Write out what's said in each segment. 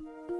希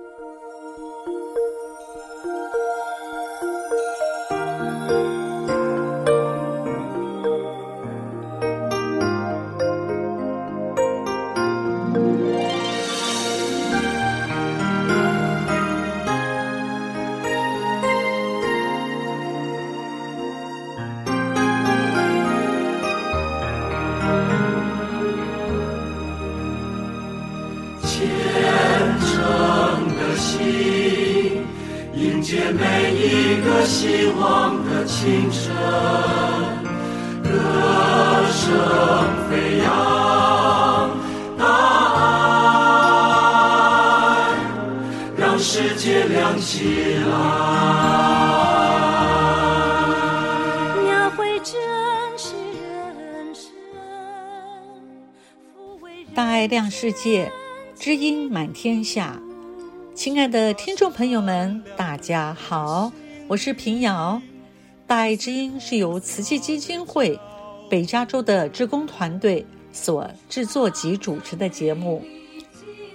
世界，知音满天下。亲爱的听众朋友们，大家好。我是平遥，大爱之音是由慈济基金会北加州的志工团队所制作及主持的节目。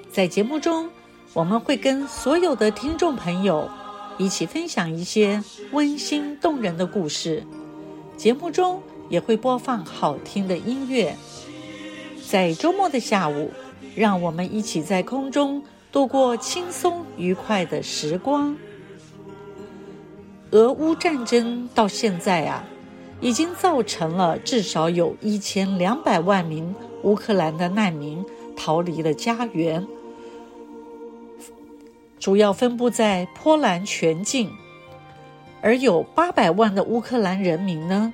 在节目中，我们会跟所有的听众朋友一起分享一些温馨动人的故事。节目中也会播放好听的音乐。在周末的下午，让我们一起在空中度过轻松愉快的时光。俄乌战争到现在啊，已经造成了至少有一千两百万名乌克兰的难民逃离了家园，主要分布在波兰全境，而有八百万的乌克兰人民呢，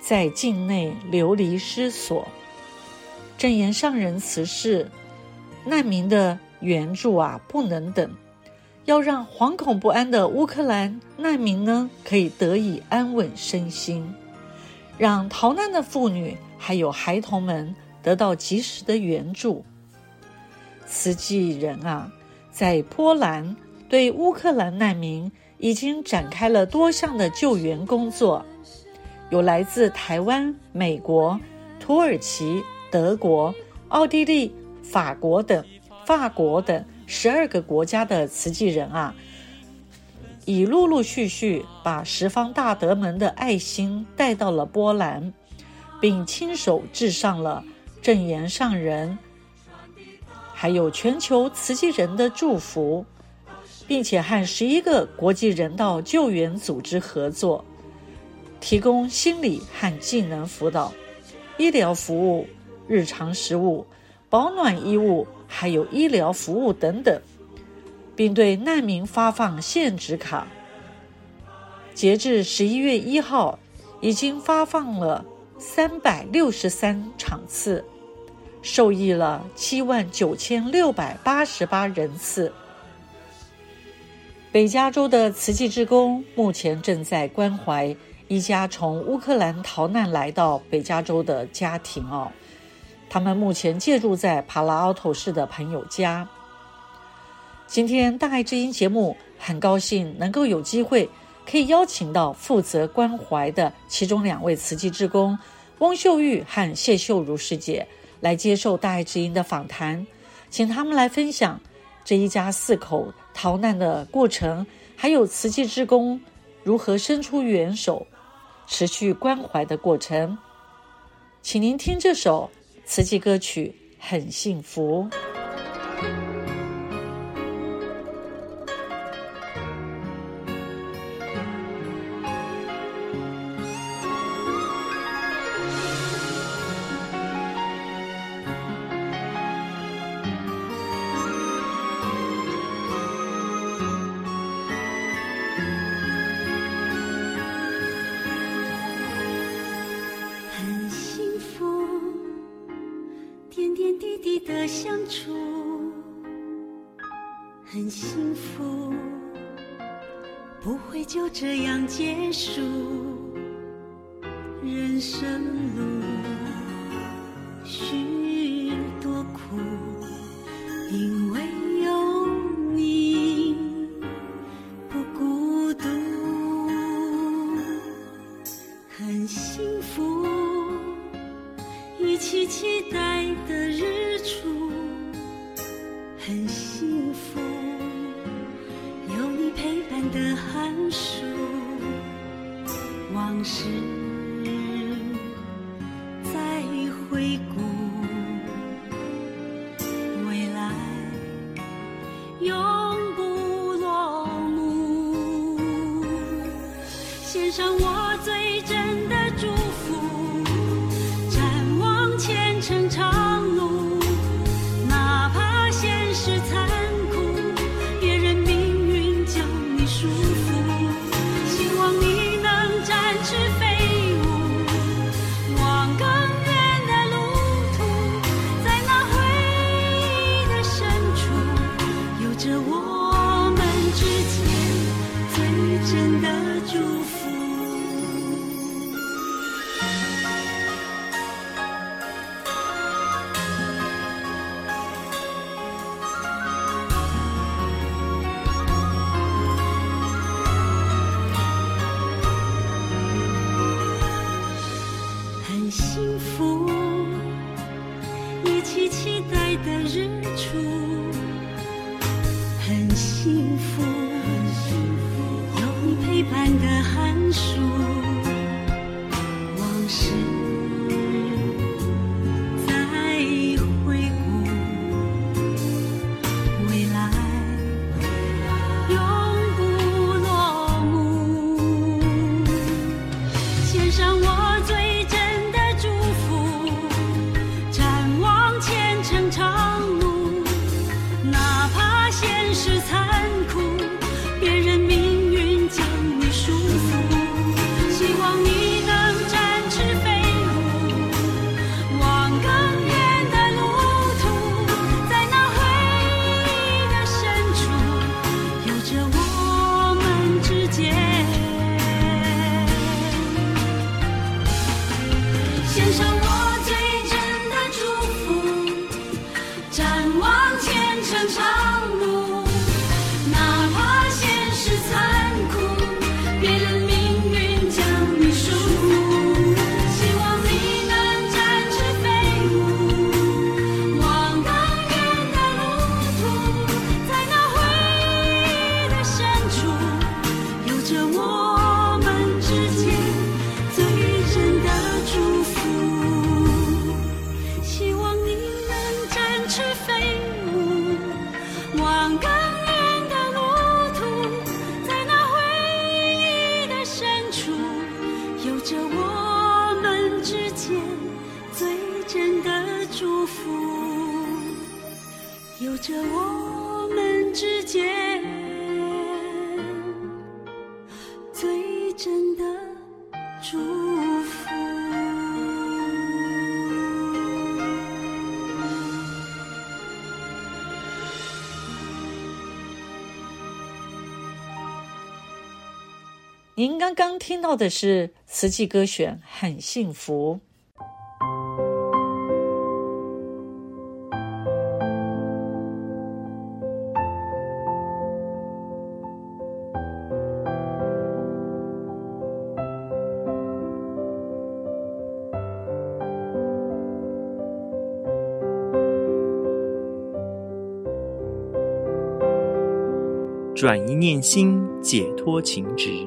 在境内流离失所。正言上人辞世，难民的援助啊，不能等。要让惶恐不安的乌克兰难民呢，可以得以安稳身心，让逃难的妇女还有孩童们得到及时的援助。慈济人啊，在波兰对乌克兰难民已经展开了多项的救援工作，有来自台湾、美国、土耳其、德国、奥地利、法国等，法国等。十二个国家的慈济人啊，已陆陆续续把十方大德们的爱心带到了波兰，并亲手致上了正言上人，还有全球慈济人的祝福，并且和十一个国际人道救援组织合作，提供心理和技能辅导、医疗服务、日常食物、保暖衣物。还有医疗服务等等，并对难民发放限值卡。截至十一月一号，已经发放了三百六十三场次，受益了七万九千六百八十八人次。北加州的慈济志工目前正在关怀一家从乌克兰逃难来到北加州的家庭哦。他们目前借住在帕拉奥特市的朋友家。今天大爱之音节目很高兴能够有机会可以邀请到负责关怀的其中两位慈济志工翁秀玉和谢秀如师姐来接受大爱之音的访谈，请他们来分享这一家四口逃难的过程，还有慈济志工如何伸出援手、持续关怀的过程。请您听这首。慈济歌曲很幸福。着我。听到的是慈济歌选《很幸福》。转一念心，解脱情执；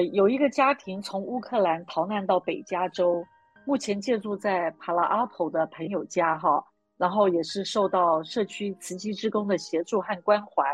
有一个家庭从乌克兰逃难到北加州，目前借住在帕拉阿婆的朋友家，哈，然后也是受到社区慈济之工的协助和关怀。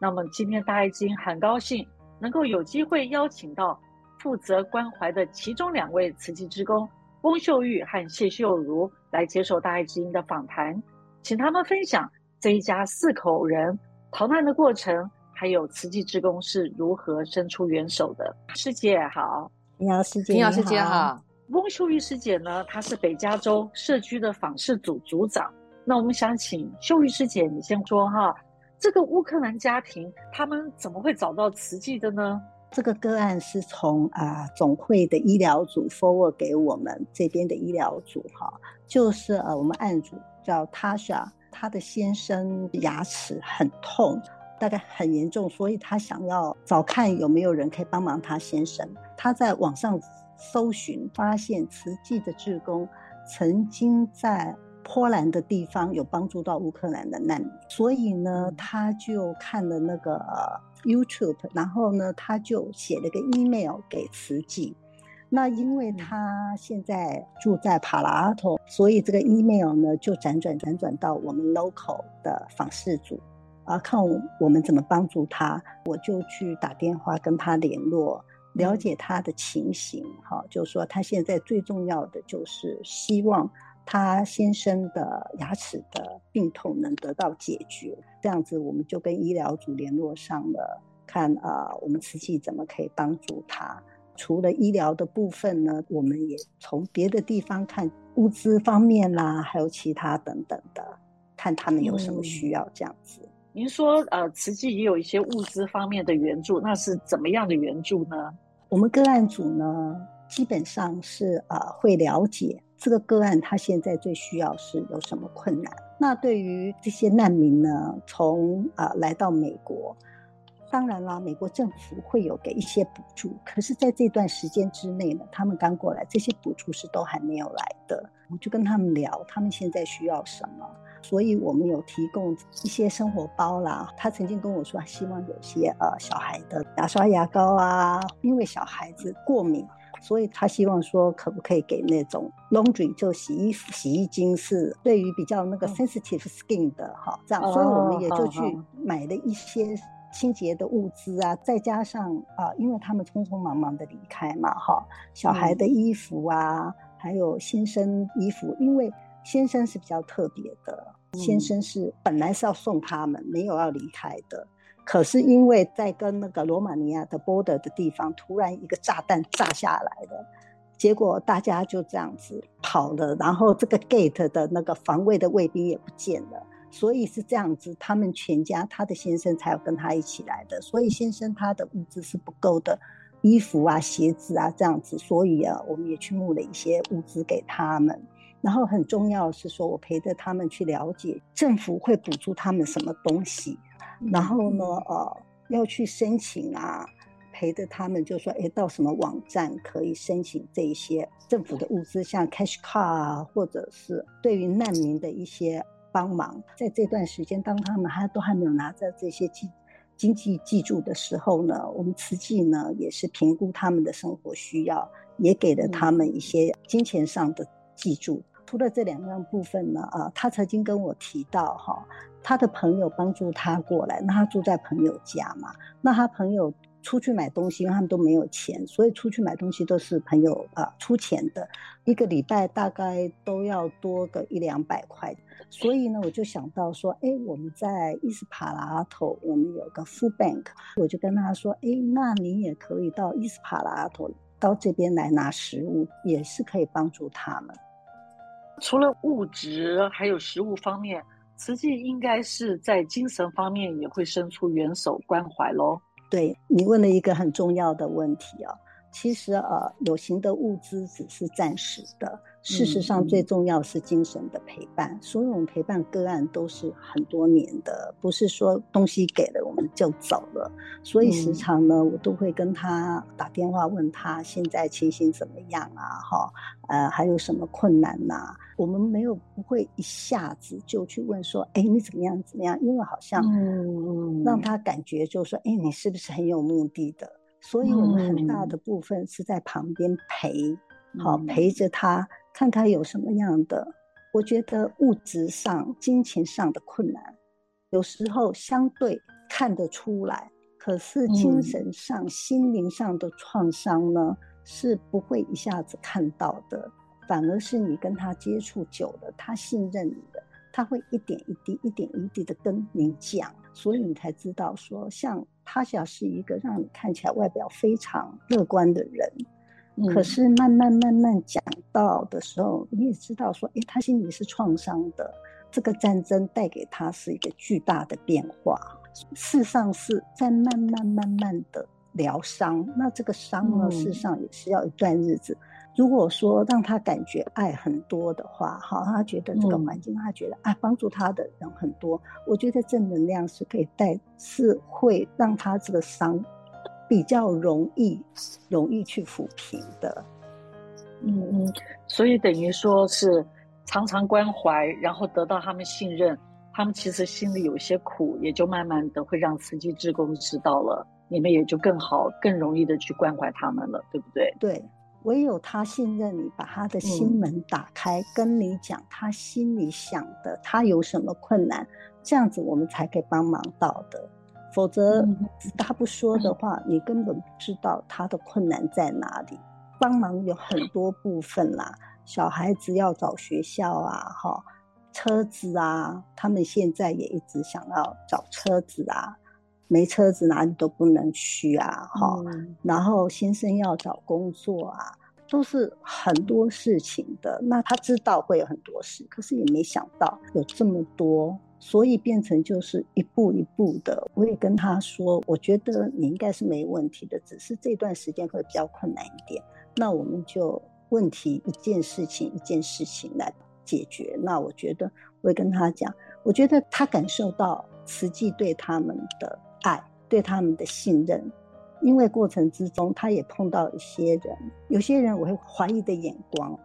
那么今天大爱基金很高兴能够有机会邀请到负责关怀的其中两位慈济之工翁秀玉和谢秀如来接受大爱基金的访谈，请他们分享这一家四口人逃难的过程。还有慈济志工是如何伸出援手的？师姐好，你好，师姐，你好，师姐好。翁秀玉师姐呢，她是北加州社区的访视组组长，那我们想请秀玉师姐，你先说哈，这个乌克兰家庭他们怎么会找到慈济的呢？这个个案是从啊总会的医疗组 forward 给我们这边的医疗组哈，就是呃我们案主叫 Tasha，她的先生牙齿很痛，大概很严重，所以他想要找看有没有人可以帮忙他先生。他在网上搜寻，发现慈济的志工曾经在波兰的地方有帮助到乌克兰的难民，所以呢，他就看了那个。YouTube，然后呢，他就写了个 email 给慈济。那因为他现在住在帕拉阿托，所以这个 email 呢就辗转辗转到我们 local 的访视组，啊，看我们怎么帮助他。我就去打电话跟他联络，了解他的情形。哈，就说他现在最重要的就是希望。他先生的牙齿的病痛能得到解决，这样子我们就跟医疗组联络上了，看啊、呃，我们慈济怎么可以帮助他。除了医疗的部分呢，我们也从别的地方看物资方面啦，还有其他等等的，看他们有什么需要这样子。嗯、您说呃，慈济也有一些物资方面的援助，那是怎么样的援助呢？我们个案组呢，基本上是呃会了解。这个个案他现在最需要是有什么困难？那对于这些难民呢，从、呃、来到美国，当然啦，美国政府会有给一些补助，可是在这段时间之内呢，他们刚过来，这些补助是都还没有来的。我就跟他们聊，他们现在需要什么，所以我们有提供一些生活包啦。他曾经跟我说，希望有些呃小孩的牙刷、牙膏啊，因为小孩子过敏。所以他希望说，可不可以给那种 laundry 就洗衣服、洗衣精是对于比较那个 sensitive skin 的哈，这样，所以我们也就去买了一些清洁的物资啊，再加上啊，因为他们匆匆忙忙的离开嘛，哈，小孩的衣服啊，还有新生衣服，因为先生是比较特别的，先生是本来是要送他们，没有要离开的。可是因为在跟那个罗马尼亚的 border 的地方，突然一个炸弹炸下来了，结果大家就这样子跑了，然后这个 gate 的那个防卫的卫兵也不见了，所以是这样子，他们全家他的先生才要跟他一起来的，所以先生他的物资是不够的，衣服啊、鞋子啊这样子，所以啊，我们也去募了一些物资给他们，然后很重要是说，我陪着他们去了解政府会补助他们什么东西。然后呢，呃，要去申请啊，陪着他们就说，哎，到什么网站可以申请这一些政府的物资，像 cash car 啊，或者是对于难民的一些帮忙。在这段时间，当他们还都还没有拿着这些经经济济助的时候呢，我们慈济呢也是评估他们的生活需要，也给了他们一些金钱上的济助。除了这两样部分呢，啊，他曾经跟我提到哈。他的朋友帮助他过来，那他住在朋友家嘛？那他朋友出去买东西，因为他们都没有钱，所以出去买东西都是朋友啊、出钱的。一个礼拜大概都要多个一两百块，所以呢，我就想到说，哎，我们在伊斯帕拉头，我们有个 food bank，我就跟他说，哎，那你也可以到伊斯帕拉头到这边来拿食物，也是可以帮助他们。除了物质，还有食物方面。慈济应该是在精神方面也会伸出援手关怀喽。对，你问了一个很重要的问题啊，其实呃，有形的物资只是暂时的。事实上，最重要是精神的陪伴。嗯、所以我们陪伴个案都是很多年的，不是说东西给了我们就走了。所以时常呢，我都会跟他打电话问他现在情形怎么样啊？哈，呃，还有什么困难呐、啊？我们没有不会一下子就去问说，哎，你怎么样怎么样？因为好像让他感觉就是说，哎，你是不是很有目的的？所以我们很大的部分是在旁边陪，好陪着他。看他有什么样的，我觉得物质上、金钱上的困难，有时候相对看得出来，可是精神上、嗯、心灵上的创伤呢，是不会一下子看到的，反而是你跟他接触久了，他信任你的，他会一点一滴、一点一滴的跟你讲，所以你才知道说，像他想是一个让你看起来外表非常乐观的人。可是慢慢慢慢讲到的时候，你也知道说，哎，他心里是创伤的，这个战争带给他是一个巨大的变化。事实上是在慢慢慢慢的疗伤，那这个伤呢，事实上也是要一段日子。嗯如果说让他感觉爱很多的话，哈，他觉得这个环境，他觉得啊帮助他的人很多，我觉得正能量是可以带，是会让他这个伤比较容易容易去抚平的。嗯嗯，所以等于说是常常关怀，然后得到他们信任，他们其实心里有些苦，也就慢慢的会让慈济志工知道了，你们也就更好、更容易的去关怀他们了，对不对？对。唯有他信任你，把他的心门打开，嗯、跟你讲他心里想的，他有什么困难，这样子我们才可以帮忙到的。否则他不说的话，嗯、你根本不知道他的困难在哪里。帮忙有很多部分啦，小孩子要找学校啊，哈，车子啊，他们现在也一直想要找车子啊。没车子哪里都不能去啊，哈、嗯，然后先生要找工作啊，都是很多事情的。那他知道会有很多事，可是也没想到有这么多，所以变成就是一步一步的。我也跟他说，我觉得你应该是没问题的，只是这段时间会比较困难一点。那我们就问题一件事情一件事情来解决。那我觉得我会跟他讲，我觉得他感受到慈济对他们的。爱对他们的信任，因为过程之中他也碰到一些人，有些人我会怀疑的眼光，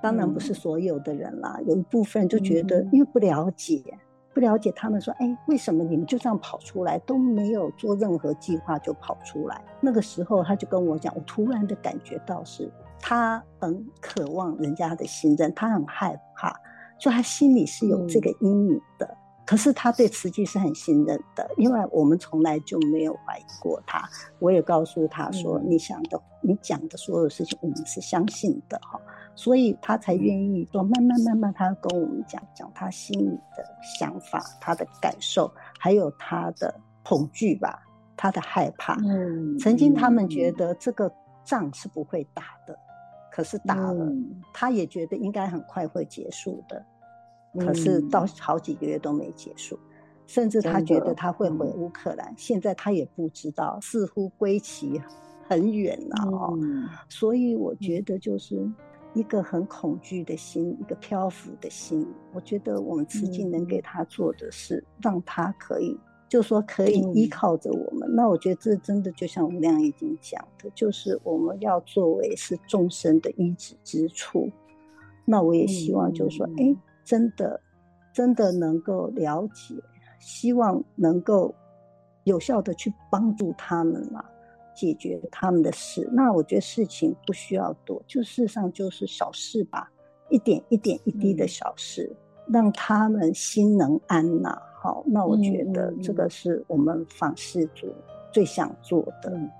当然不是所有的人啦，嗯、有一部分就觉得因为不了解，不了解他们说，哎，为什么你们就这样跑出来，都没有做任何计划就跑出来？那个时候他就跟我讲，我突然的感觉到是，他很渴望人家的信任，他很害怕，就他心里是有这个阴影的。嗯可是他对慈济是很信任的，因为我们从来就没有怀疑过他。我也告诉他说：“你想的，你讲的所有事情，我们是相信的哈。”所以他才愿意说，慢慢慢慢，他跟我们讲讲他心里的想法、他的感受，还有他的恐惧吧，他的害怕。嗯，曾经他们觉得这个仗是不会打的，可是打了，他也觉得应该很快会结束的。可是到好几个月都没结束，嗯、甚至他觉得他会回乌克兰，嗯、现在他也不知道，似乎归期很远了哦。嗯、所以我觉得就是一个很恐惧的心，嗯、一个漂浮的心。我觉得我们慈济能给他做的是，让他可以，嗯、就说可以依靠着我们。嗯、那我觉得这真的就像吴亮已经讲的，就是我们要作为是众生的依止之处。那我也希望就是说，哎、真的，真的能够了解，希望能够有效的去帮助他们嘛，解决他们的事。那我觉得事情不需要多，就事实上就是小事吧，一点一点一滴的小事，嗯、让他们心能安呐。好，那我觉得这个是我们访视组最想做的。嗯、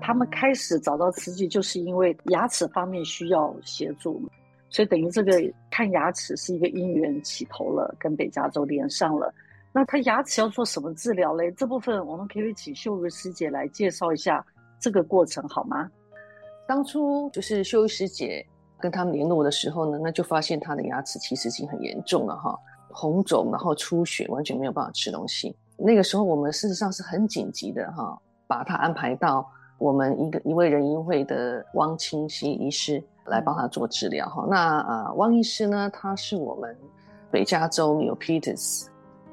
他们开始找到慈济，就是因为牙齿方面需要协助。所以等于这个看牙齿是一个因缘起头了，跟北加州连上了。那他牙齿要做什么治疗嘞？这部分我们可以请秀如师姐来介绍一下这个过程好吗？当初就是秀如师姐跟他们联络的时候呢，那就发现他的牙齿其实已经很严重了哈，红肿，然后出血，完全没有办法吃东西。那个时候我们事实上是很紧急的哈，把他安排到我们一个一位仁医会的汪清溪医师。来帮他做治疗哈。那呃，汪医师呢，他是我们北加州 Milpitas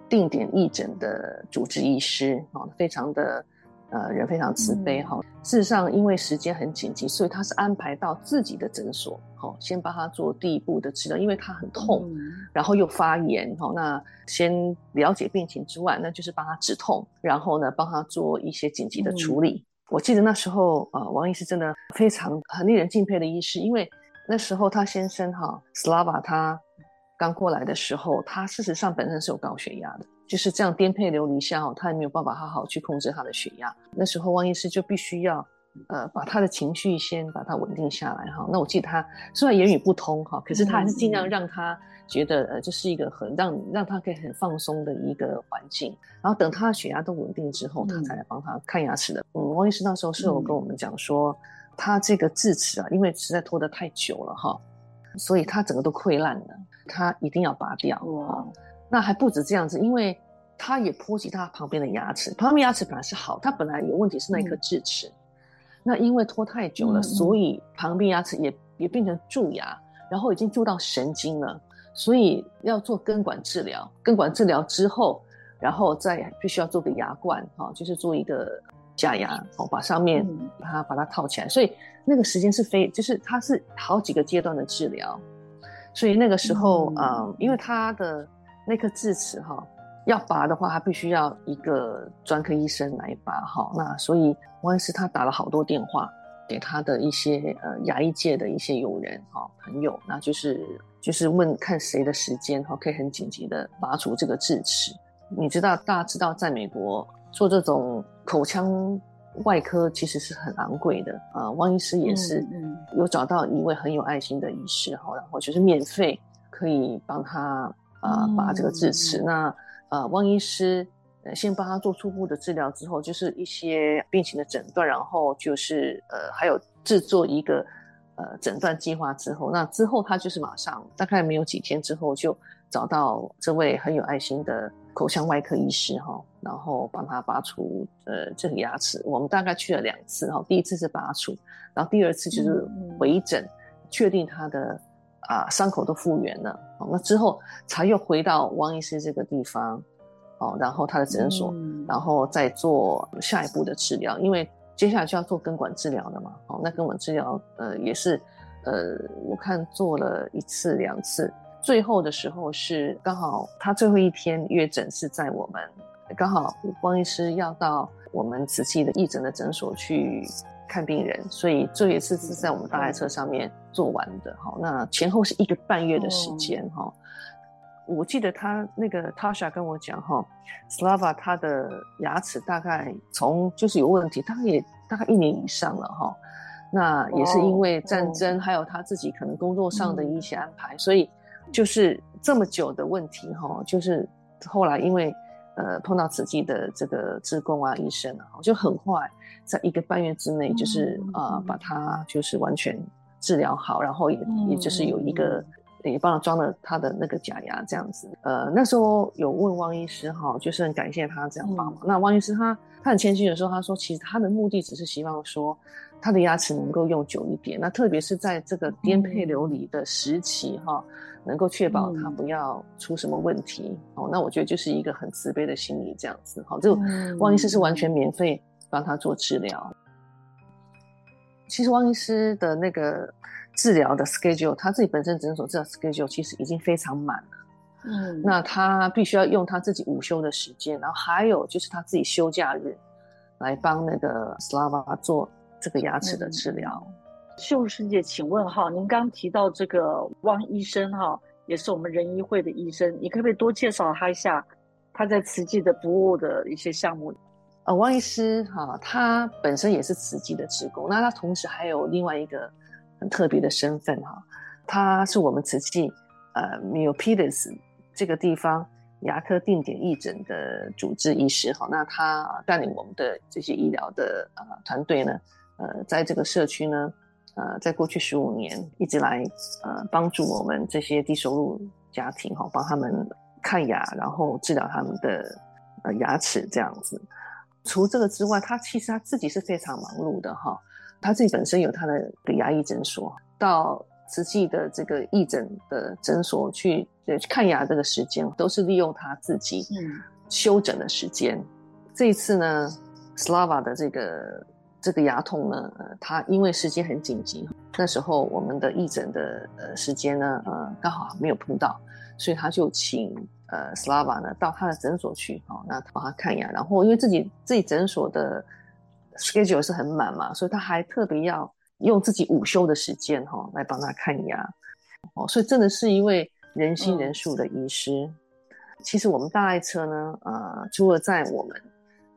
定点义诊的主治医师哈，非常的呃人非常慈悲哈。嗯、事实上，因为时间很紧急，所以他是安排到自己的诊所，好，先帮他做第一步的治疗，因为他很痛，嗯、然后又发炎哈。那先了解病情之外，那就是帮他止痛，然后呢，帮他做一些紧急的处理。嗯我记得那时候，呃，王医师真的非常很令人敬佩的医师，因为那时候他先生哈斯拉瓦他刚过来的时候，他事实上本身是有高血压的，就是这样颠沛流离下，他也没有办法好好去控制他的血压。那时候汪医师就必须要。呃，把他的情绪先把他稳定下来哈。那我记得他虽然言语不通哈，可是他还是尽量让他觉得呃，这是一个很让让他可以很放松的一个环境。然后等他的血压都稳定之后，他才来帮他看牙齿的。嗯，汪医师那时候是有跟我们讲说，他这个智齿啊，因为实在拖得太久了哈，所以他整个都溃烂了。他一定要拔掉。哇，那还不止这样子，因为它也波及它旁边的牙齿，旁边牙齿本来是好，它本来有问题是那一颗智齿，嗯、那因为拖太久了，所以旁边牙齿也也变成蛀牙，然后已经蛀到神经了，所以要做根管治疗。根管治疗之后，然后再必须要做个牙冠，哈，就是做一个假牙，哦，把上面把它把它套起来，所以那个时间是非，就是它是好几个阶段的治疗。所以那个时候，嗯，呃、因为他的那颗智齿哈，要拔的话，他必须要一个专科医生来拔哈。那所以王医师他打了好多电话给他的一些呃牙医界的一些友人哈朋友，那就是就是问看谁的时间哈可以很紧急的拔除这个智齿。你知道，大家知道，在美国做这种口腔。外科其实是很昂贵的啊，汪医师也是有找到一位很有爱心的医师哈，然后就是免费可以帮他啊拔这个智齿。那呃，汪医师先帮他做初步的治疗之后，就是一些病情的诊断，然后就是呃还有制作一个呃诊断计划之后，那之后他就是马上大概没有几天之后就找到这位很有爱心的。口腔外科医师哈，然后帮他拔除呃这个牙齿。我们大概去了两次哈，第一次是拔除，然后第二次就是回诊，嗯、确定他的啊伤口都复原了。那之后才又回到汪医师这个地方，哦，然后他的诊所，嗯、然后再做下一步的治疗。因为接下来就要做根管治疗了嘛。哦，那根管治疗呃也是呃我看做了一次两次。最后的时候是刚好他最后一天约诊是在我们刚好汪医师要到我们慈济的义诊的诊所去看病人，所以这一次是在我们大爱车上面做完的哈。那前后是一个半月的时间哈。我记得他那个 Tasha 跟我讲哈，Slava 他的牙齿大概从就是有问题，大概也大概一年以上了哈。那也是因为战争，还有他自己可能工作上的一些安排，所以。就是这么久的问题哈，就是后来因为呃碰到慈济的这个职工啊医生啊，就很快在一个半月之内，就是啊、呃、把它就是完全治疗好，然后也也就是有一个也帮他装了他的那个假牙这样子。呃那时候有问汪医师哈，就是很感谢他这样帮忙。那汪医师他他很谦虚的时候，他说其实他的目的只是希望说他的牙齿能够用久一点，那特别是在这个颠沛流离的时期哈。能够确保他不要出什么问题，嗯、哦，那我觉得就是一个很慈悲的心理这样子，好，这个汪医师是完全免费帮他做治疗。嗯、其实汪医师的那个治疗的 schedule，他自己本身诊所治疗 schedule 其实已经非常满了，嗯，那他必须要用他自己午休的时间，然后还有就是他自己休假日来帮那个 Slava 做这个牙齿的治疗。嗯秀师姐，请问哈，您刚提到这个汪医生哈，也是我们仁医会的医生，你可不可以多介绍他一下他在慈济的服务的一些项目？呃，汪医师哈，他本身也是慈济的职工，那他同时还有另外一个很特别的身份哈，他是我们慈济呃 Milpitas 这个地方牙科定点义诊的主治医师哈，那他带领我们的这些医疗的呃团队呢，呃，在这个社区呢。呃，在过去十五年一直来呃帮助我们这些低收入家庭哈，帮他们看牙，然后治疗他们的呃牙齿这样子。除这个之外，他其实他自己是非常忙碌的哈。他自己本身有他的个牙医诊所，到慈济的这个义诊的诊所去去看牙这个时间，都是利用他自己休整的时间。嗯、这一次呢，Slava 的这个。这个牙痛呢，呃，他因为时间很紧急，那时候我们的义诊的呃时间呢，呃，刚好没有碰到，所以他就请呃 Slava 呢到他的诊所去，哦，那帮他看牙。然后因为自己自己诊所的 schedule 是很满嘛，所以他还特别要用自己午休的时间哈，哦，来帮他看牙。哦，所以真的是一位仁心仁术的医师。嗯、其实我们大爱车呢，呃，除了在我们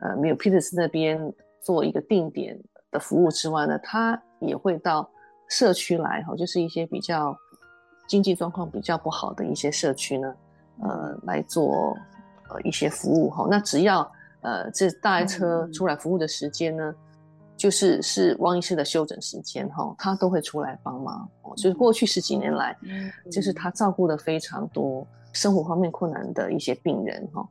呃 Milpitas 那边。做一个定点的服务之外呢，他也会到社区来哈，就是一些比较经济状况比较不好的一些社区呢，呃，来做呃一些服务哈。那只要呃这大爱车出来服务的时间呢，嗯、就是是汪医师的休诊时间哈，他都会出来帮忙。哦就是过去十几年来，就是他照顾了非常多生活方面困难的一些病人哈。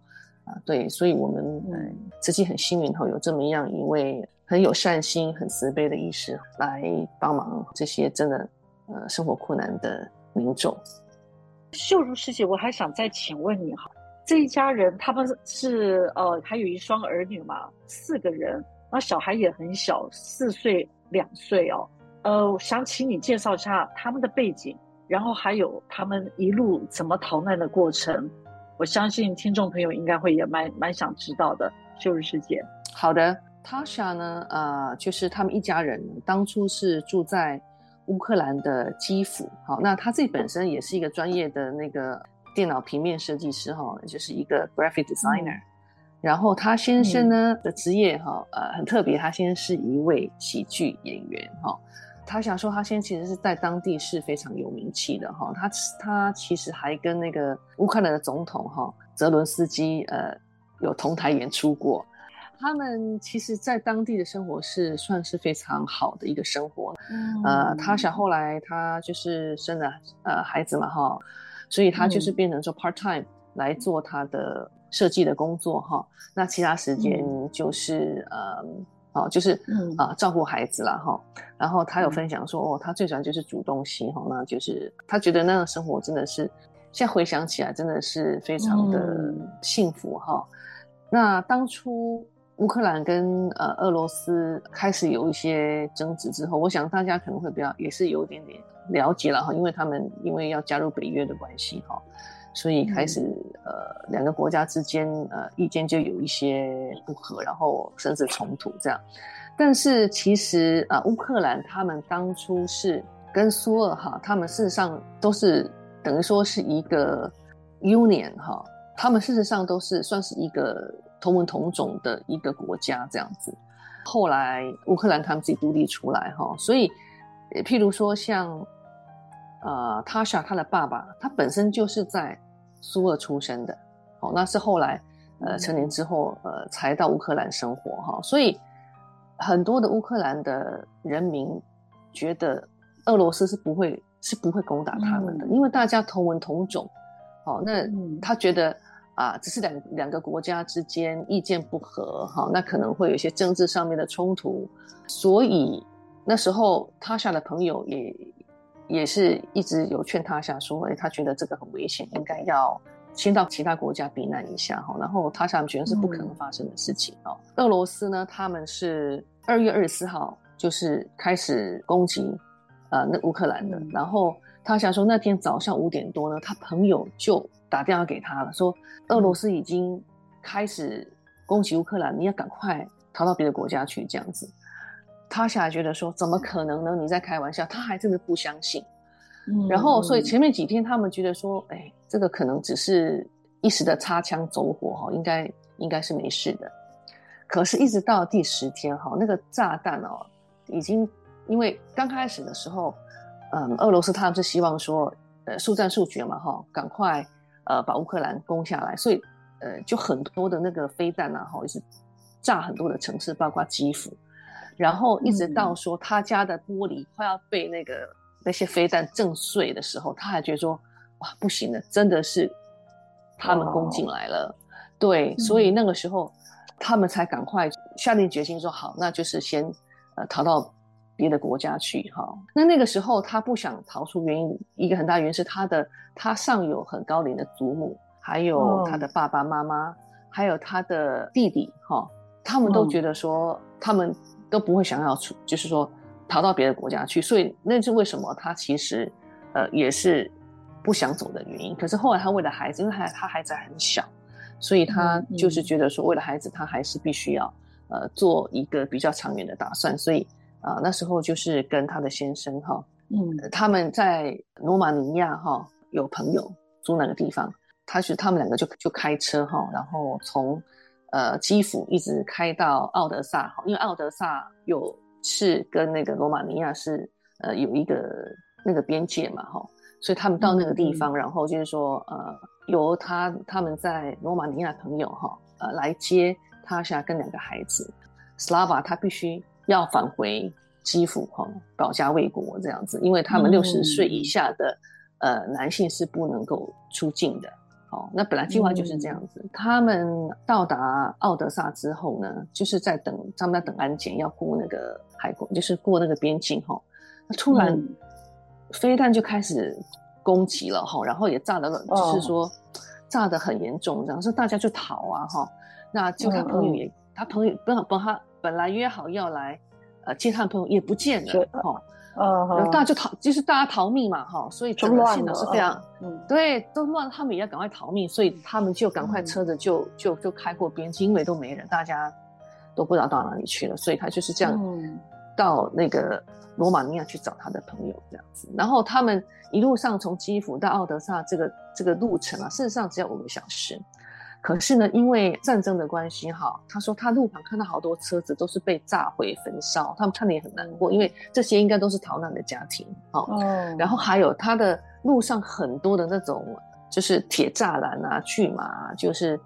啊，对，所以我们嗯，自己很幸运哈，有这么样一位很有善心、很慈悲的医师来帮忙这些真的呃生活困难的民众。秀如师姐，我还想再请问你哈，这一家人他们是呃还有一双儿女嘛，四个人，那小孩也很小，四岁两岁哦。呃，我想请你介绍一下他们的背景，然后还有他们一路怎么逃难的过程。我相信听众朋友应该会也蛮蛮想知道的。秀如师姐，好的，Tasha 呢，呃，就是他们一家人当初是住在乌克兰的基辅。好，那他自己本身也是一个专业的那个电脑平面设计师哈，就是一个 graphic designer。嗯、然后他先生呢、嗯、的职业哈，呃，很特别，他先生是一位喜剧演员哈。他想说，他现在其实是在当地是非常有名气的哈。他他其实还跟那个乌克兰的总统哈泽伦斯基呃有同台演出过。他们其实，在当地的生活是算是非常好的一个生活。嗯，呃，他想后来他就是生了呃孩子嘛哈，所以他就是变成说 part time 来做他的设计的工作哈。那其他时间就是呃。哦，就是啊，照顾孩子啦哈。然后他有分享说，哦，他最喜欢就是煮东西哈。那就是他觉得那个生活真的是，现在回想起来真的是非常的幸福哈。那当初乌克兰跟呃俄罗斯开始有一些争执之后，我想大家可能会比较也是有一点点了解了哈，因为他们因为要加入北约的关系哈。所以开始，呃，两个国家之间，呃，意见就有一些不合，然后甚至冲突这样。但是其实，啊、呃，乌克兰他们当初是跟苏俄哈，他们事实上都是等于说是一个 union 哈，他们事实上都是算是一个同文同种的一个国家这样子。后来乌克兰他们自己独立出来哈，所以，譬如说像。呃，Tasha 他的爸爸，他本身就是在苏俄出生的，哦，那是后来呃成年之后呃才到乌克兰生活哈、哦，所以很多的乌克兰的人民觉得俄罗斯是不会是不会攻打他们的，嗯、因为大家同文同种，哦，那他觉得啊，只是两两个国家之间意见不合哈、哦，那可能会有一些政治上面的冲突，所以那时候 Tasha 的朋友也。也是一直有劝他下说，哎，他觉得这个很危险，应该要先到其他国家避难一下哈。然后他想觉得是不可能发生的事情哦。嗯、俄罗斯呢，他们是二月二十四号就是开始攻击呃那乌克兰的。嗯、然后他想说那天早上五点多呢，他朋友就打电话给他了，说俄罗斯已经开始攻击乌克兰，你要赶快逃到别的国家去这样子。他下来觉得说，怎么可能呢？你在开玩笑，他还真的不相信。嗯，然后所以前面几天他们觉得说，哎，这个可能只是一时的擦枪走火哈，应该应该是没事的。可是，一直到第十天哈，那个炸弹哦，已经因为刚开始的时候，嗯，俄罗斯他们是希望说，呃，速战速决嘛哈，赶快呃把乌克兰攻下来，所以呃就很多的那个飞弹啊哈，也是炸很多的城市，包括基辅。然后一直到说他家的玻璃快要被那个那些飞弹震碎的时候，他还觉得说哇不行了，真的是他们攻进来了。哦、对，所以那个时候他们才赶快下定决心说好，那就是先呃逃到别的国家去哈。那那个时候他不想逃出原因，一个很大原因是他的他上有很高龄的祖母，还有他的爸爸妈妈，哦、还有他的弟弟哈，他们都觉得说他们。都不会想要出，就是说逃到别的国家去，所以那是为什么他其实，呃，也是不想走的原因。可是后来他为了孩子，因为他他孩子还很小，所以他就是觉得说为了孩子，他还是必须要呃做一个比较长远的打算。所以啊、呃，那时候就是跟他的先生哈，嗯，他们在罗马尼亚哈有朋友住那个地方，他是他们两个就就开车哈，然后从。呃，基辅一直开到奥德萨哈，因为奥德萨有是跟那个罗马尼亚是呃有一个那个边界嘛，哈，所以他们到那个地方，嗯、然后就是说呃由他他们在罗马尼亚朋友哈呃来接他，下跟两个孩子，斯拉瓦他必须要返回基辅哈，保家卫国这样子，因为他们六十岁以下的、嗯、呃男性是不能够出境的。哦，那本来计划就是这样子。嗯、他们到达奥德萨之后呢，就是在等他们在等安检，要过那个海关，就是过那个边境哈。那突然、嗯、飞弹就开始攻击了哈，然后也炸的，就是说、哦、炸得很严重，这样说大家就逃啊哈。那就他朋友也，嗯、他朋友本本他本来约好要来呃接他的朋友也不见了哈。呃，大家就逃，就是大家逃命嘛，哈，所以整个现场是非常，嗯，对，都乱，他们也要赶快逃命，所以他们就赶快车子就、嗯、就就开过边境，因为都没人，大家都不知道到哪里去了，所以他就是这样到那个罗马尼亚去找他的朋友这样子，然后他们一路上从基辅到奥德萨这个这个路程啊，事实上只要五个小时。可是呢，因为战争的关系，哈，他说他路旁看到好多车子都是被炸毁、焚烧，他们看的也很难过，因为这些应该都是逃难的家庭，哦，然后还有他的路上很多的那种就是铁栅栏啊、巨马啊，就是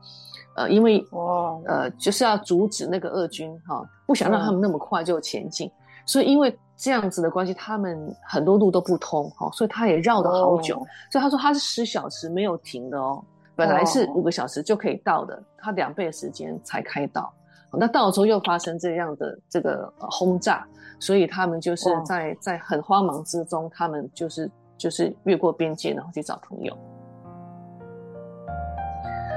呃，因为哦呃，就是要阻止那个俄军哈，不想让他们那么快就前进，所以因为这样子的关系，他们很多路都不通，哈，所以他也绕了好久，所以他说他是十小时没有停的哦。本来是五个小时就可以到的，他两倍的时间才开到。那到了之后又发生这样的这个轰炸，所以他们就是在在很慌忙之中，他们就是就是越过边界，然后去找朋友。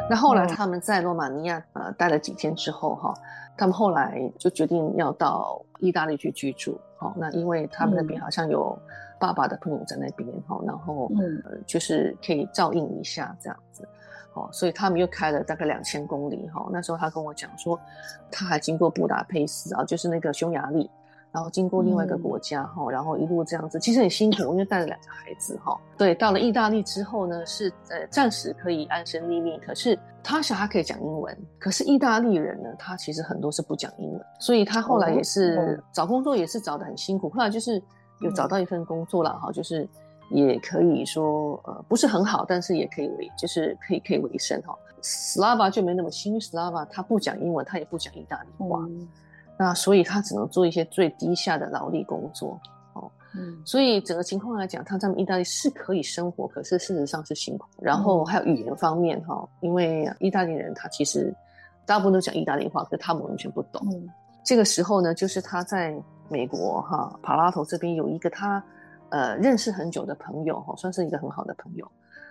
那后来他们在罗马尼亚呃待了几天之后哈，他们后来就决定要到意大利去居住。好，那因为他们那边好像有爸爸的朋友在那边哈，然后呃就是可以照应一下这样子。哦，所以他们又开了大概两千公里哈。那时候他跟我讲说，他还经过布达佩斯啊，就是那个匈牙利，然后经过另外一个国家哈，嗯、然后一路这样子，其实很辛苦，因为带了两个孩子哈。对，到了意大利之后呢，是呃暂时可以安身立命。可是他想他可以讲英文，可是意大利人呢，他其实很多是不讲英文，所以他后来也是找工作也是找得很辛苦。后来就是有找到一份工作了哈，就是。也可以说，呃，不是很好，但是也可以为，就是可以可以为生哈。Slava 就没那么幸运，Slava 他不讲英文，他也不讲意大利话，嗯、那所以他只能做一些最低下的劳力工作哦。嗯，所以整个情况来讲，他在意大利是可以生活，可是事实上是辛苦。然后还有语言方面哈，嗯、因为意大利人他其实大部分都讲意大利话，可是他们完全不懂。嗯，这个时候呢，就是他在美国哈，帕拉头这边有一个他。呃，认识很久的朋友哈，算是一个很好的朋友。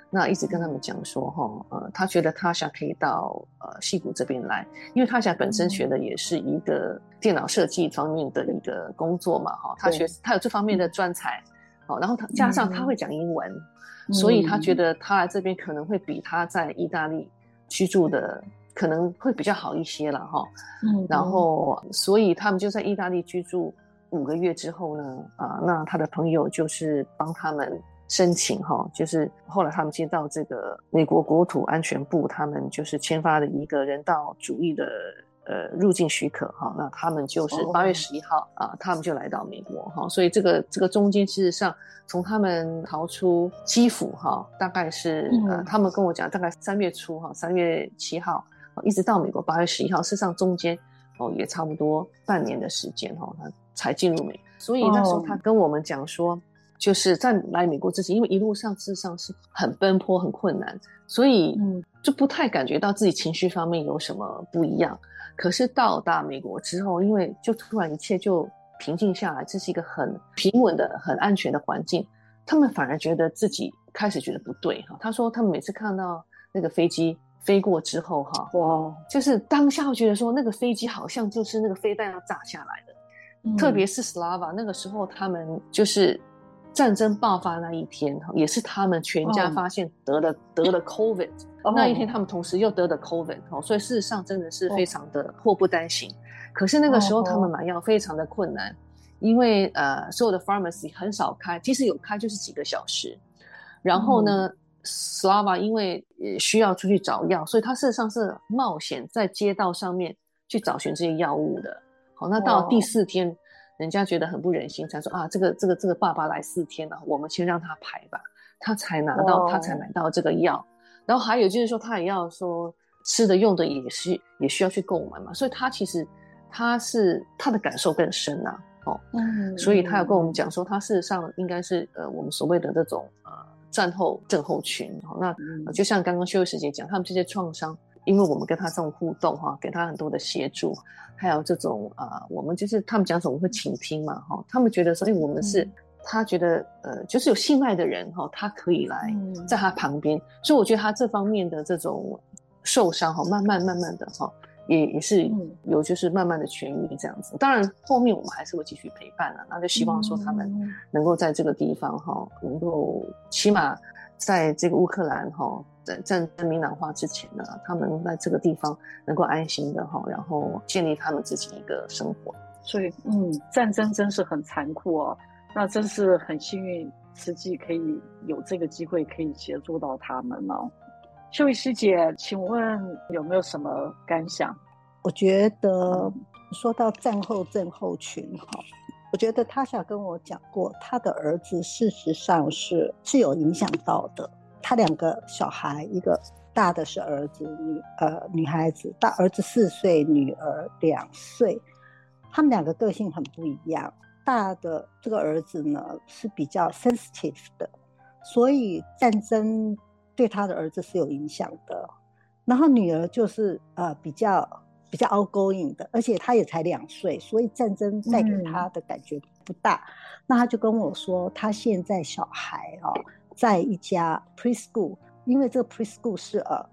那一直跟他们讲说哈，呃，他觉得他想可以到呃戏谷这边来，因为他想本身学的也是一个电脑设计方面的一个工作嘛哈，他学他有这方面的专才，好，然后他加上他会讲英文，所以他觉得他来这边可能会比他在意大利居住的可能会比较好一些了哈。嗯，然后所以他们就在意大利居住。五个月之后呢，啊，那他的朋友就是帮他们申请哈，就是后来他们接到这个美国国土安全部，他们就是签发的一个人道主义的呃入境许可哈，那他们就是八月十一号、oh. 啊，他们就来到美国哈，所以这个这个中间事实上从他们逃出基辅哈，大概是呃，他们跟我讲大概三月初哈，三月七号一直到美国八月十一号，事实上中间哦也差不多半年的时间哈，才进入美，所以那时候他跟我们讲说，oh. 就是在来美国之前，因为一路上事实上是很奔波、很困难，所以就不太感觉到自己情绪方面有什么不一样。可是到达美国之后，因为就突然一切就平静下来，这是一个很平稳的、很安全的环境，他们反而觉得自己开始觉得不对哈。他说他们每次看到那个飞机飞过之后哈，哇就是当下会觉得说那个飞机好像就是那个飞弹要炸下来的。特别是 Slava 那个时候，他们就是战争爆发那一天，也是他们全家发现得了、oh. 得了 COVID、oh. 那一天，他们同时又得了 COVID 哦，所以事实上真的是非常的祸不单行。可是那个时候他们买药非常的困难，oh. 因为呃所有的 pharmacy 很少开，即使有开就是几个小时。然后呢、oh.，Slava 因为需要出去找药，所以他事实上是冒险在街道上面去找寻这些药物的。好，那到第四天.人家觉得很不忍心，才说啊，这个这个这个爸爸来四天了，我们先让他排吧，他才拿到.他才买到这个药。然后还有就是说，他也要说吃的用的也是也需要去购买嘛，所以他其实他是他的感受更深呐、啊，哦，嗯，所以他有跟我们讲说，他事实上应该是呃我们所谓的这种呃战后症候群，哦、那、呃、就像刚刚秀慧师姐讲，他们这些创伤，因为我们跟他这种互动哈、啊，给他很多的协助，还有这种啊、呃，我们就是他们讲什么会倾听嘛，哈、哦，他们觉得说，哎，我们是。他觉得，呃，就是有信赖的人哈，他可以来在他旁边，嗯、所以我觉得他这方面的这种受伤哈，慢慢慢慢的哈，也也是有就是慢慢的痊愈这样子。当然后面我们还是会继续陪伴了，那就希望说他们能够在这个地方哈，能够起码在这个乌克兰哈，在战争明朗化之前呢，他们在这个地方能够安心的哈，然后建立他们自己一个生活。所以，嗯，战争真是很残酷哦。那真是很幸运，慈济可以有这个机会，可以协助到他们了。秀仪师姐，请问有没有什么感想？我觉得说到战后症候群哈，我觉得他想跟我讲过，他的儿子事实上是是有影响到的。他两个小孩，一个大的是儿子，女呃女孩子，大儿子四岁，女儿两岁，他们两个个性很不一样。大的这个儿子呢是比较 sensitive 的，所以战争对他的儿子是有影响的。然后女儿就是呃比较比较 outgoing 的，而且她也才两岁，所以战争带给她的感觉不大。嗯、那他就跟我说，他现在小孩啊、哦，在一家 preschool，因为这个 preschool 是呃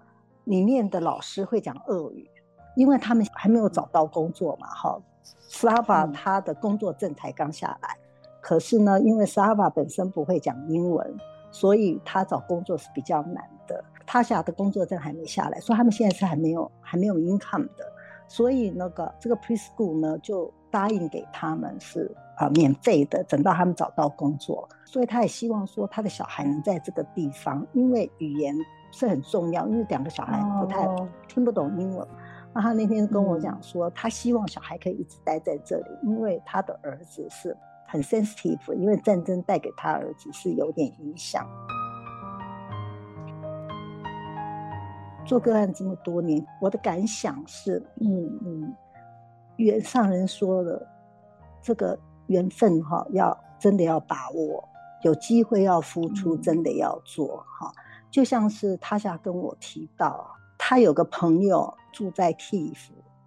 里面的老师会讲俄语，因为他们还没有找到工作嘛，哈。Slava 他的工作证才刚下来，嗯、可是呢，因为 Slava 本身不会讲英文，所以他找工作是比较难的。他下的工作证还没下来，所以他们现在是还没有还没有 income 的。所以那个这个 preschool 呢，就答应给他们是啊、呃、免费的，等到他们找到工作。所以他也希望说他的小孩能在这个地方，因为语言是很重要，因为两个小孩不太、哦、听不懂英文。那他那天跟我讲说，他希望小孩可以一直待在这里，因为他的儿子是很 sensitive，因为战争带给他儿子是有点影响。做个案这么多年，我的感想是，嗯嗯，原上人说的这个缘分哈，要真的要把握，有机会要付出，真的要做哈。就像是他想跟我提到。他有个朋友住在 Kyiv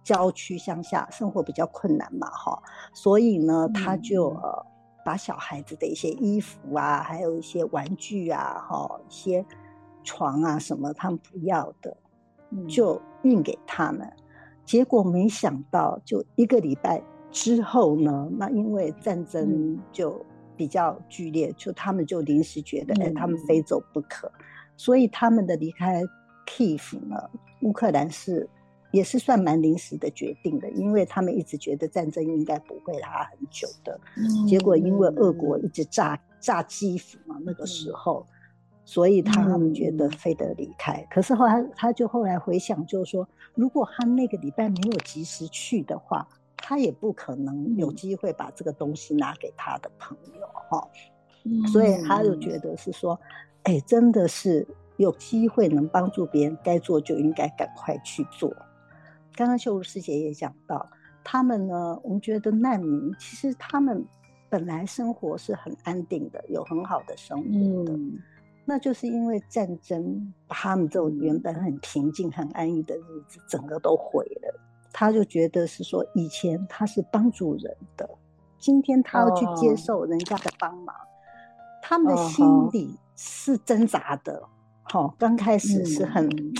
郊区乡下，生活比较困难嘛，哈，所以呢，他就呃把小孩子的一些衣服啊，还有一些玩具啊，哈，一些床啊什么他们不要的，就运给他们。结果没想到，就一个礼拜之后呢，那因为战争就比较剧烈，就他们就临时觉得，哎，他们非走不可，所以他们的离开。Kyiv 呢，乌克兰是也是算蛮临时的决定的，因为他们一直觉得战争应该不会拉很久的，嗯、结果因为俄国一直炸炸基辅嘛，那个时候，嗯、所以他们觉得非得离开。嗯、可是后来他就后来回想，就是说，如果他那个礼拜没有及时去的话，他也不可能有机会把这个东西拿给他的朋友哈。嗯、所以他就觉得是说，哎，真的是。有机会能帮助别人，该做就应该赶快去做。刚刚秀如师姐也讲到，他们呢，我们觉得难民其实他们本来生活是很安定的，有很好的生活的，嗯、那就是因为战争把他们这种原本很平静、很安逸的日子整个都毁了。他就觉得是说，以前他是帮助人的，今天他要去接受人家的帮忙，哦、他们的心里是挣扎的。好，刚开始是很，嗯、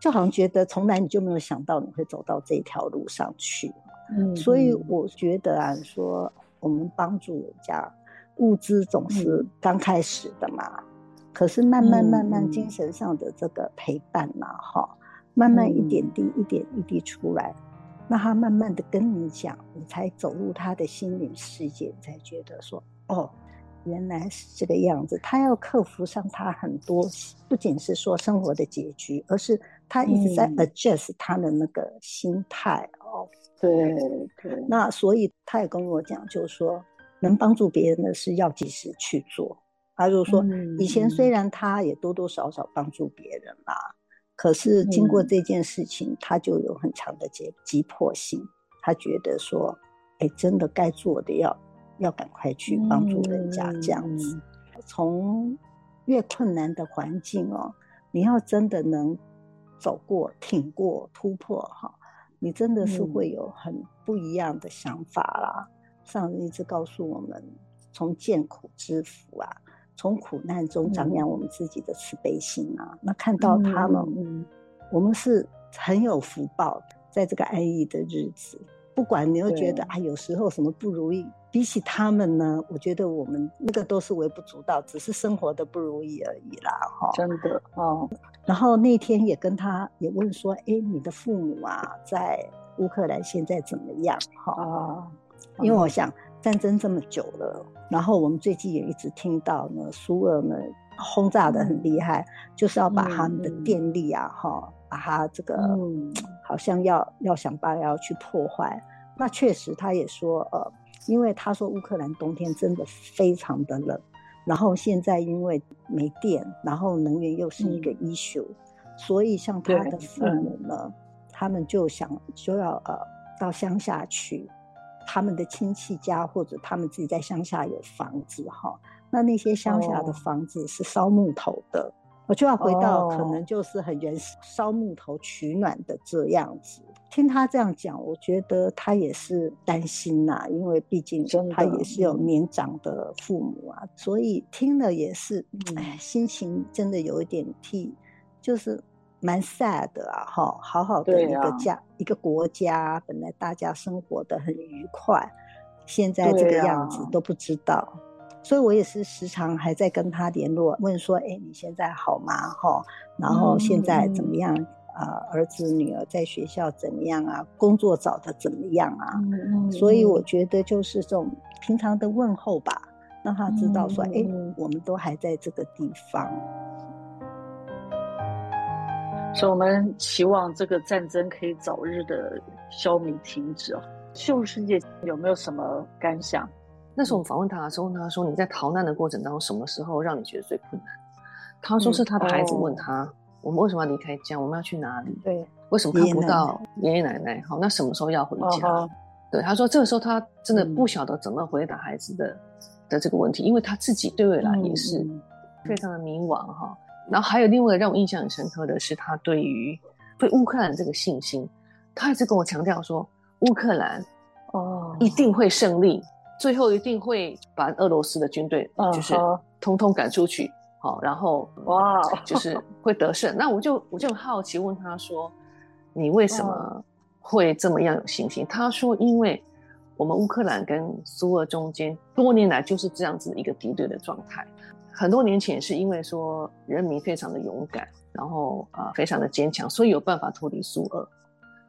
就好像觉得从来你就没有想到你会走到这条路上去。嗯，所以我觉得啊，说我们帮助人家，物资总是刚开始的嘛，嗯、可是慢慢慢慢精神上的这个陪伴嘛，哈、嗯，慢慢一点滴一点一滴出来，那他慢慢的跟你讲，你才走入他的心灵世界，你才觉得说，哦。原来是这个样子，他要克服上他很多，不仅是说生活的拮据，而是他一直在 adjust 他的那个心态哦。对对，那所以他也跟我讲，就是说能帮助别人的事要及时去做。他就是说，以前虽然他也多多少少帮助别人啦，可是经过这件事情，他就有很强的急急迫性，他觉得说，哎，真的该做的要要赶快去帮助人家这样子。从越困难的环境哦，你要真的能走过、挺过、突破哈，你真的是会有很不一样的想法啦。上人一直告诉我们，从见苦知福啊，从苦难中长养我们自己的慈悲心啊。嗯、那看到他们，嗯、我们是很有福报，在这个安逸的日子，不管你又觉得啊，有时候什么不如意，比起他们呢，我觉得我们那个都是微不足道，只是生活的不如意而已啦。哈，真的哦。然后那天也跟他也问说，哎，你的父母啊，在乌克兰现在怎么样？哈啊。哦因为我想战争这么久了，然后我们最近也一直听到呢，苏俄呢轰炸的很厉害，就是要把他们的电力啊，哈，把它这个 好像要要想办法要去破坏。那确实他也说，呃，因为他说乌克兰冬天真的非常的冷，然后现在因为没电，然后能源又是一个 issue，所以像他的父母呢，他们就想就要呃到乡下去。他们的亲戚家或者他们自己在乡下有房子哈，那那些乡下的房子是烧木头的，我就要回到可能就是很原始烧木头取暖的这样子。听他这样讲，我觉得他也是担心呐，因为毕竟他也是有年长的父母啊，所以听了也是，哎，心情真的有一点替，就是。蛮 sad 的啊，哈，好好的一个家，啊、一个国家，本来大家生活的很愉快，现在这个样子都不知道，啊、所以我也是时常还在跟他联络，问说，哎，你现在好吗？哈，然后现在怎么样？啊、嗯呃，儿子女儿在学校怎么样啊？工作找的怎么样啊？嗯、所以我觉得就是这种平常的问候吧，让他知道说，哎、嗯，我们都还在这个地方。所以我们期望这个战争可以早日的消弭停止。秀如师姐有没有什么感想？那时候我访问他的时候，他说：“你在逃难的过程当中，什么时候让你觉得最困难？”他说：“是他的孩子问他，嗯哦、我们为什么要离开家？我们要去哪里？对，为什么看不到爷爷奶奶？好，那什么时候要回家？哦、对，他说这个时候他真的不晓得怎么回答孩子的、嗯、的这个问题，因为他自己对未来也是非常的迷惘哈。嗯”然后还有另外一个让我印象很深刻的是，他对于对乌克兰这个信心，他一直跟我强调说，乌克兰哦一定会胜利，最后一定会把俄罗斯的军队就是通通赶出去，好，然后哇就是会得胜。那我就我就很好奇问他说，你为什么会这么样有信心？他说，因为我们乌克兰跟苏俄中间多年来就是这样子的一个敌对的状态。很多年前是因为说人民非常的勇敢，然后啊、呃、非常的坚强，所以有办法脱离苏俄。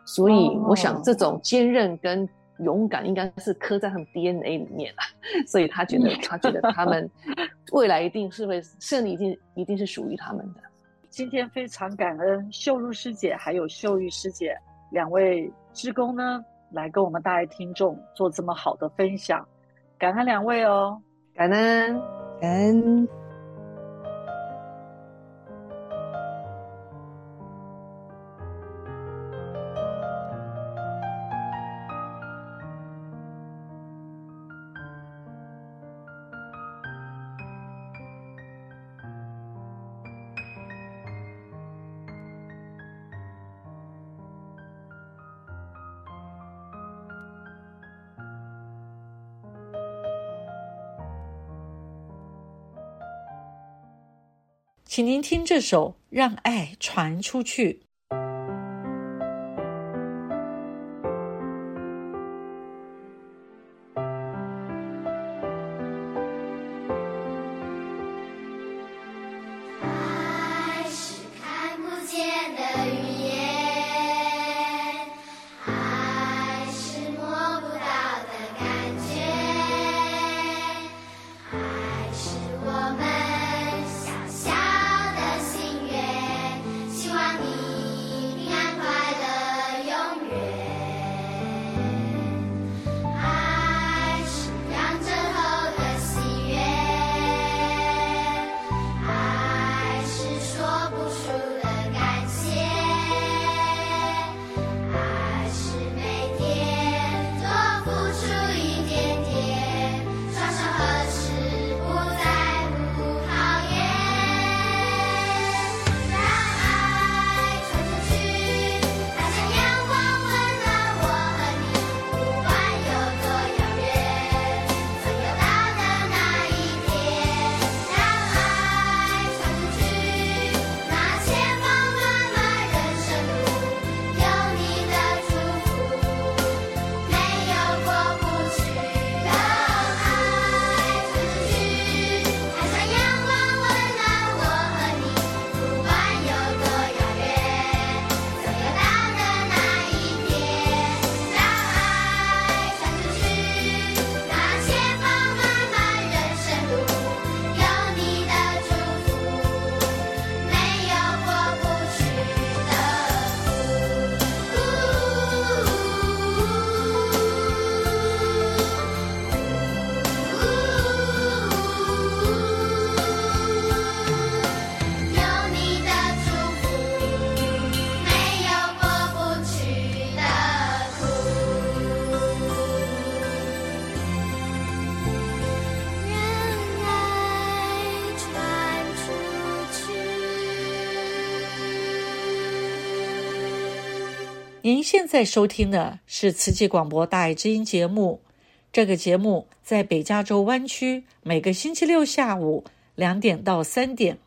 所以我想这种坚韧跟勇敢应该是刻在他们 DNA 里面了。所以他觉得他觉得他们未来一定是会胜利，一定一定是属于他们的。今天非常感恩秀如师姐还有秀玉师姐两位职工呢，来跟我们大爱听众做这么好的分享，感恩两位哦，感恩。嗯。请您听这首《让爱传出去》。您现在收听的是慈济广播大爱之音节目。这个节目在北加州湾区每个星期六下午两点到三点，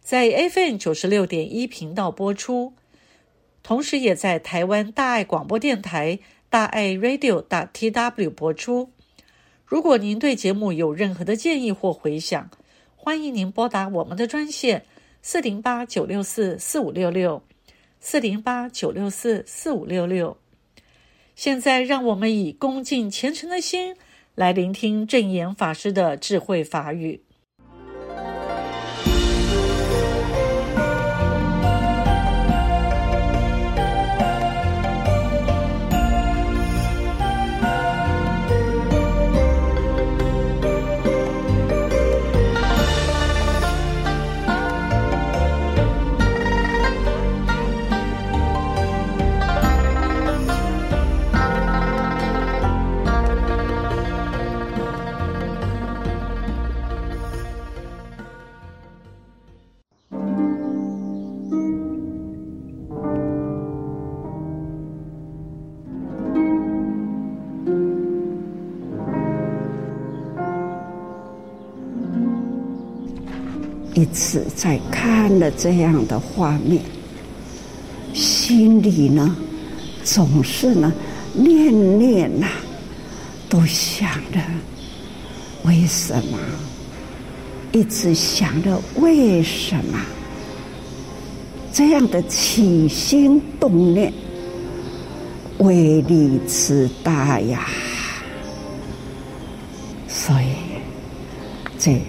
在 FM 九十六点一频道播出，同时也在台湾大爱广播电台大爱 Radio 大 TW 播出。如果您对节目有任何的建议或回响，欢迎您拨打我们的专线四零八九六四四五六六。四零八九六四四五六六。现在，让我们以恭敬虔诚的心来聆听正言法师的智慧法语。一次在看了这样的画面，心里呢，总是呢念念呐、啊，都想着为什么，一直想着为什么，这样的起心动念，威力之大呀，所以这。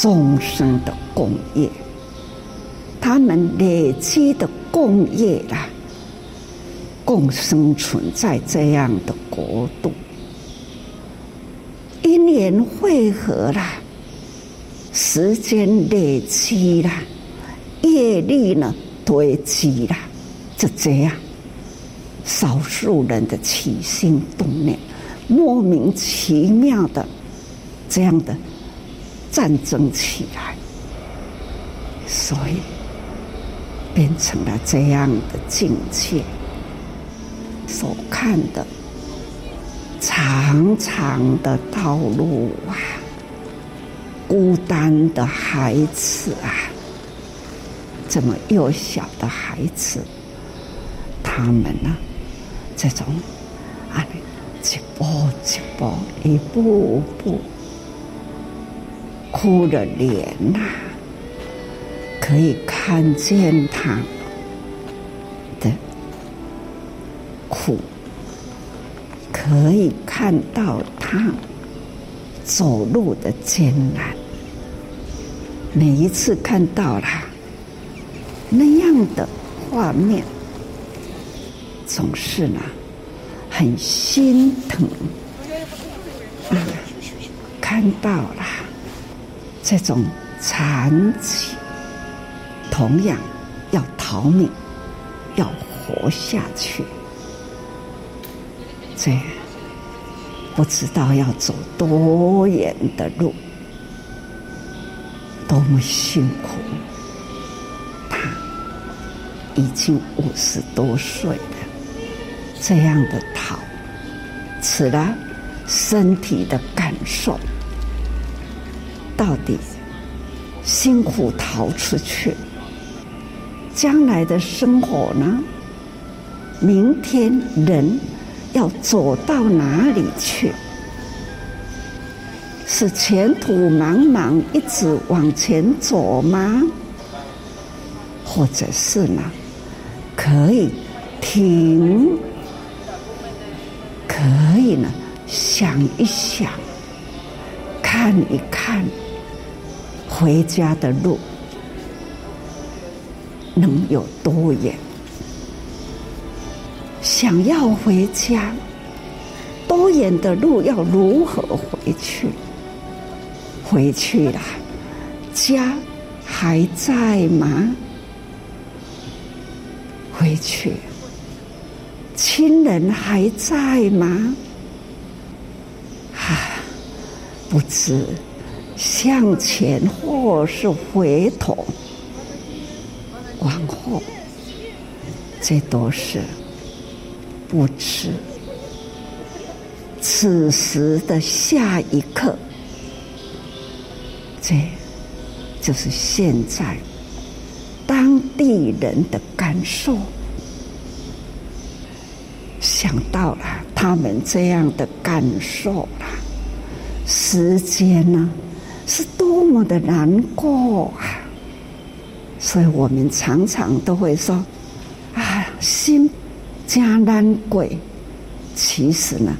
众生的共业，他们累积的共业啦，共生存在这样的国度，因缘会合啦，时间累积啦，业力呢堆积啦，就这样，少数人的起心动念，莫名其妙的这样的。战争起来，所以变成了这样的境界。所看的长长的道路啊，孤单的孩子啊，这么幼小的孩子，他们呢，这种啊，一步一步，一步步。哭着脸呐，可以看见他的苦，可以看到他走路的艰难。每一次看到了那样的画面，总是呢很心疼，看到了。这种残疾，同样要逃命，要活下去，这不知道要走多远的路，多么辛苦。他已经五十多岁了，这样的逃，此了身体的感受。到底辛苦逃出去，将来的生活呢？明天人要走到哪里去？是前途茫茫一直往前走吗？或者是呢？可以停，可以呢？想一想，看一看。回家的路能有多远？想要回家，多远的路要如何回去？回去了，家还在吗？回去，亲人还在吗？啊，不知。向前或是回头，往后，这都是不知。此时的下一刻，这就是现在当地人的感受。想到了他们这样的感受了，时间呢，是多么的难过啊！所以我们常常都会说：“啊，心加难过。”其实呢，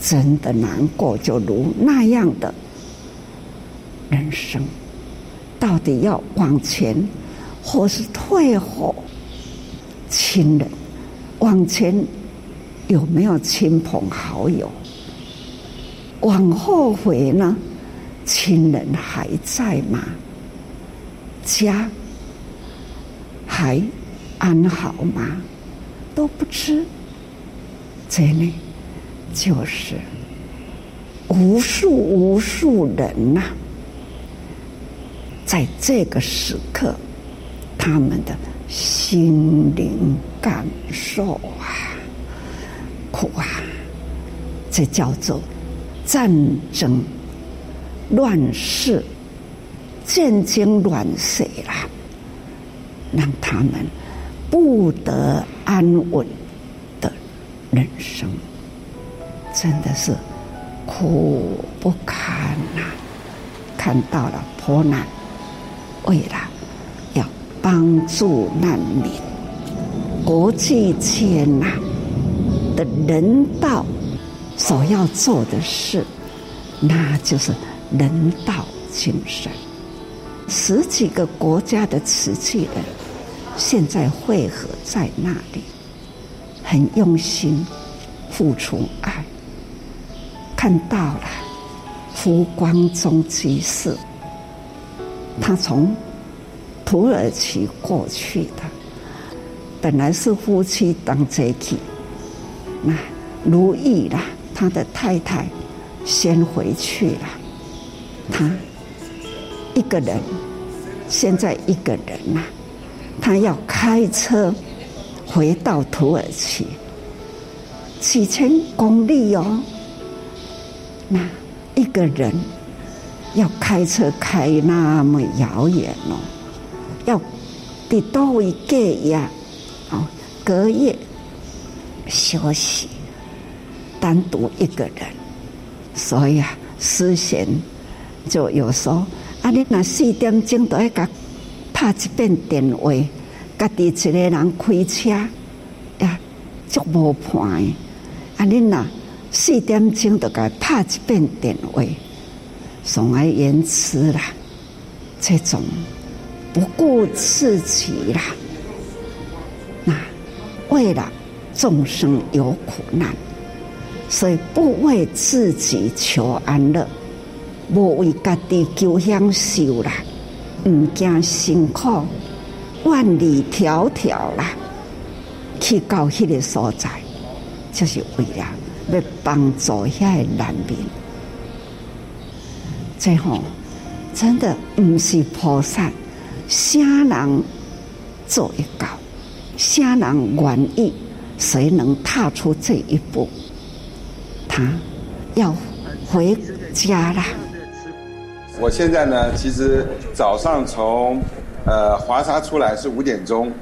真的难过，就如那样的人生，到底要往前，或是退后？亲人往前。有没有亲朋好友？往后回呢？亲人还在吗？家还安好吗？都不知。这里就是无数无数人呐、在这个时刻，他们的心灵感受啊。苦啊！这叫做战争、乱世、战争乱世啦，让他们不得安稳的人生，真的是苦不堪呐！看到了破难，为了要帮助难民，国际间呐。的人道所要做的事，那就是人道精神。十几个国家的瓷器人现在汇合在那里，很用心付出爱。看到了胡光中居士，他从土耳其过去的，本来是夫妻当贼去。那如意了，他的太太先回去了，他一个人，现在一个人呐，他要开车回到土耳其，几千公里哦，那一个人要开车开那么遥远哦，要得多一个呀，哦，隔夜。休息，单独一个人，所以啊，思贤就有说：啊，你那四点钟都要甲拍一遍电话，家己一个人开车呀，足无伴。啊，你那四点钟都甲拍一遍电话，总而言之啦，这种不顾自己啦，那为了。众生有苦难，所以不为自己求安乐，无为家己求享受啦，唔惊辛苦，万里迢迢啦，去到迄个所在，就是为了要帮助遐个难民。最后，真的唔是菩萨，啥人做一到，啥人愿意。谁能踏出这一步？他要回家了。我现在呢，其实早上从呃华沙出来是五点钟，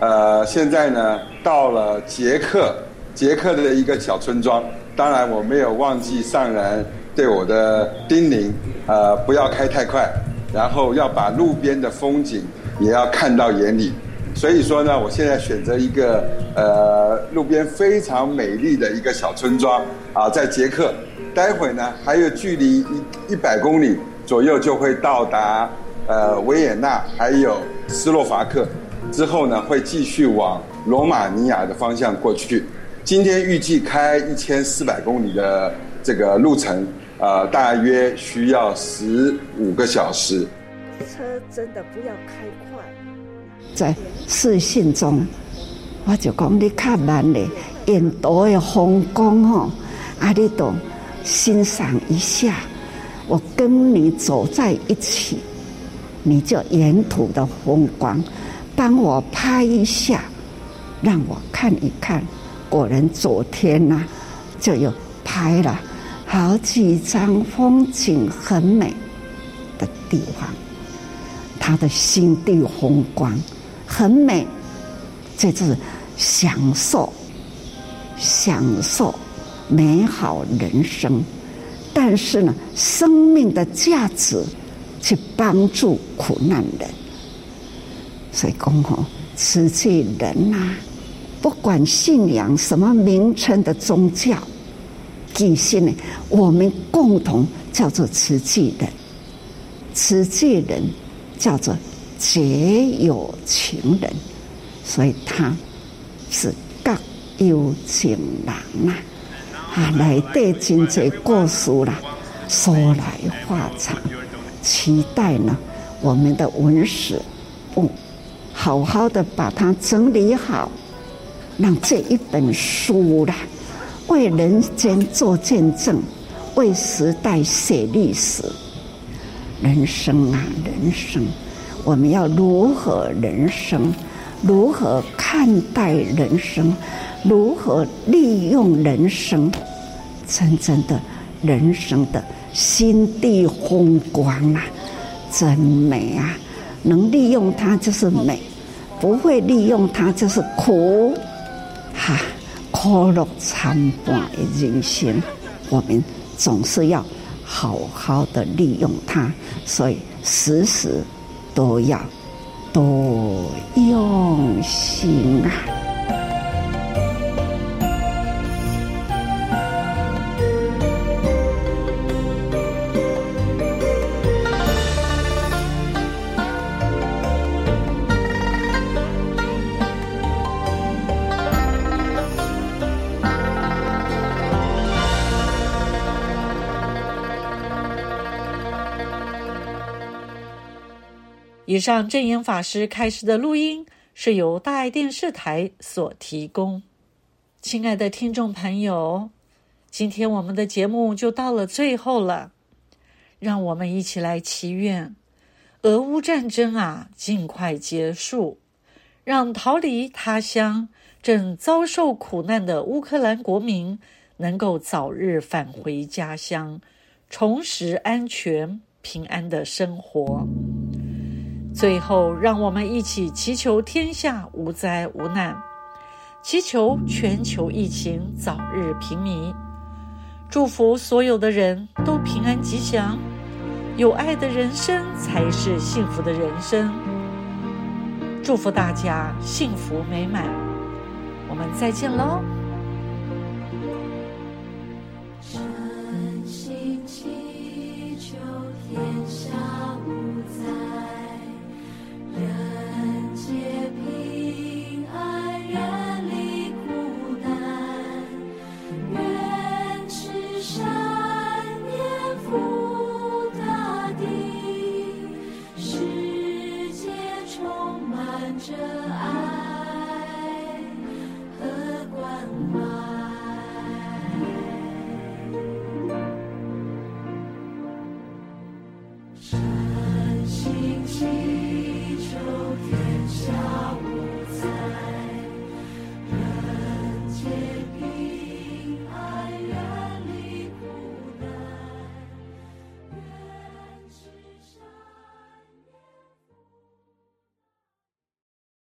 呃，现在呢到了捷克，捷克的一个小村庄。当然，我没有忘记上人对我的叮咛，呃，不要开太快，然后要把路边的风景也要看到眼里。所以说呢，我现在选择一个呃路边非常美丽的一个小村庄啊，在捷克。待会呢，还有距离一一百公里左右就会到达呃维也纳，还有斯洛伐克。之后呢，会继续往罗马尼亚的方向过去。今天预计开一千四百公里的这个路程，呃，大约需要十五个小时。车真的不要开快。在视讯中，我就讲你较慢嘞，沿途的风光吼，啊，你都欣赏一下。我跟你走在一起，你就沿途的风光，帮我拍一下，让我看一看。果然昨天呐、就有拍了好几张风景很美的地方，他的心地风光很美，这是享受享受美好人生。但是呢，生命的价值去帮助苦难人，所以讲吼，慈济人呐、啊，不管信仰什么名称的宗教，底线呢，我们共同叫做慈济人。慈济人叫做结有情人，所以他是各有情人呐。啊，来对真济故事啦，说来话长，期待呢，我们的文史部好好的把它整理好，让这一本书啦，为人间做见证，为时代写历史。人生啊，人生，我们要如何人生？如何看待人生？如何利用人生？真正的人生的心地风光啊，真美啊！能利用它就是美，不会利用它就是苦。哈，苦乐参半的人生，我们总是要好好的利用它，所以时时都要多用心啊。以上正言法师开示的录音是由大爱电视台所提供。亲爱的听众朋友，今天我们的节目就到了最后了，让我们一起来祈愿俄乌战争啊尽快结束，让逃离他乡正遭受苦难的乌克兰国民能够早日返回家乡，重拾安全平安的生活。最后，让我们一起祈求天下无灾无难，祈求全球疫情早日平弭，祝福所有的人都平安吉祥，有爱的人生才是幸福的人生。祝福大家幸福美满，我们再见喽。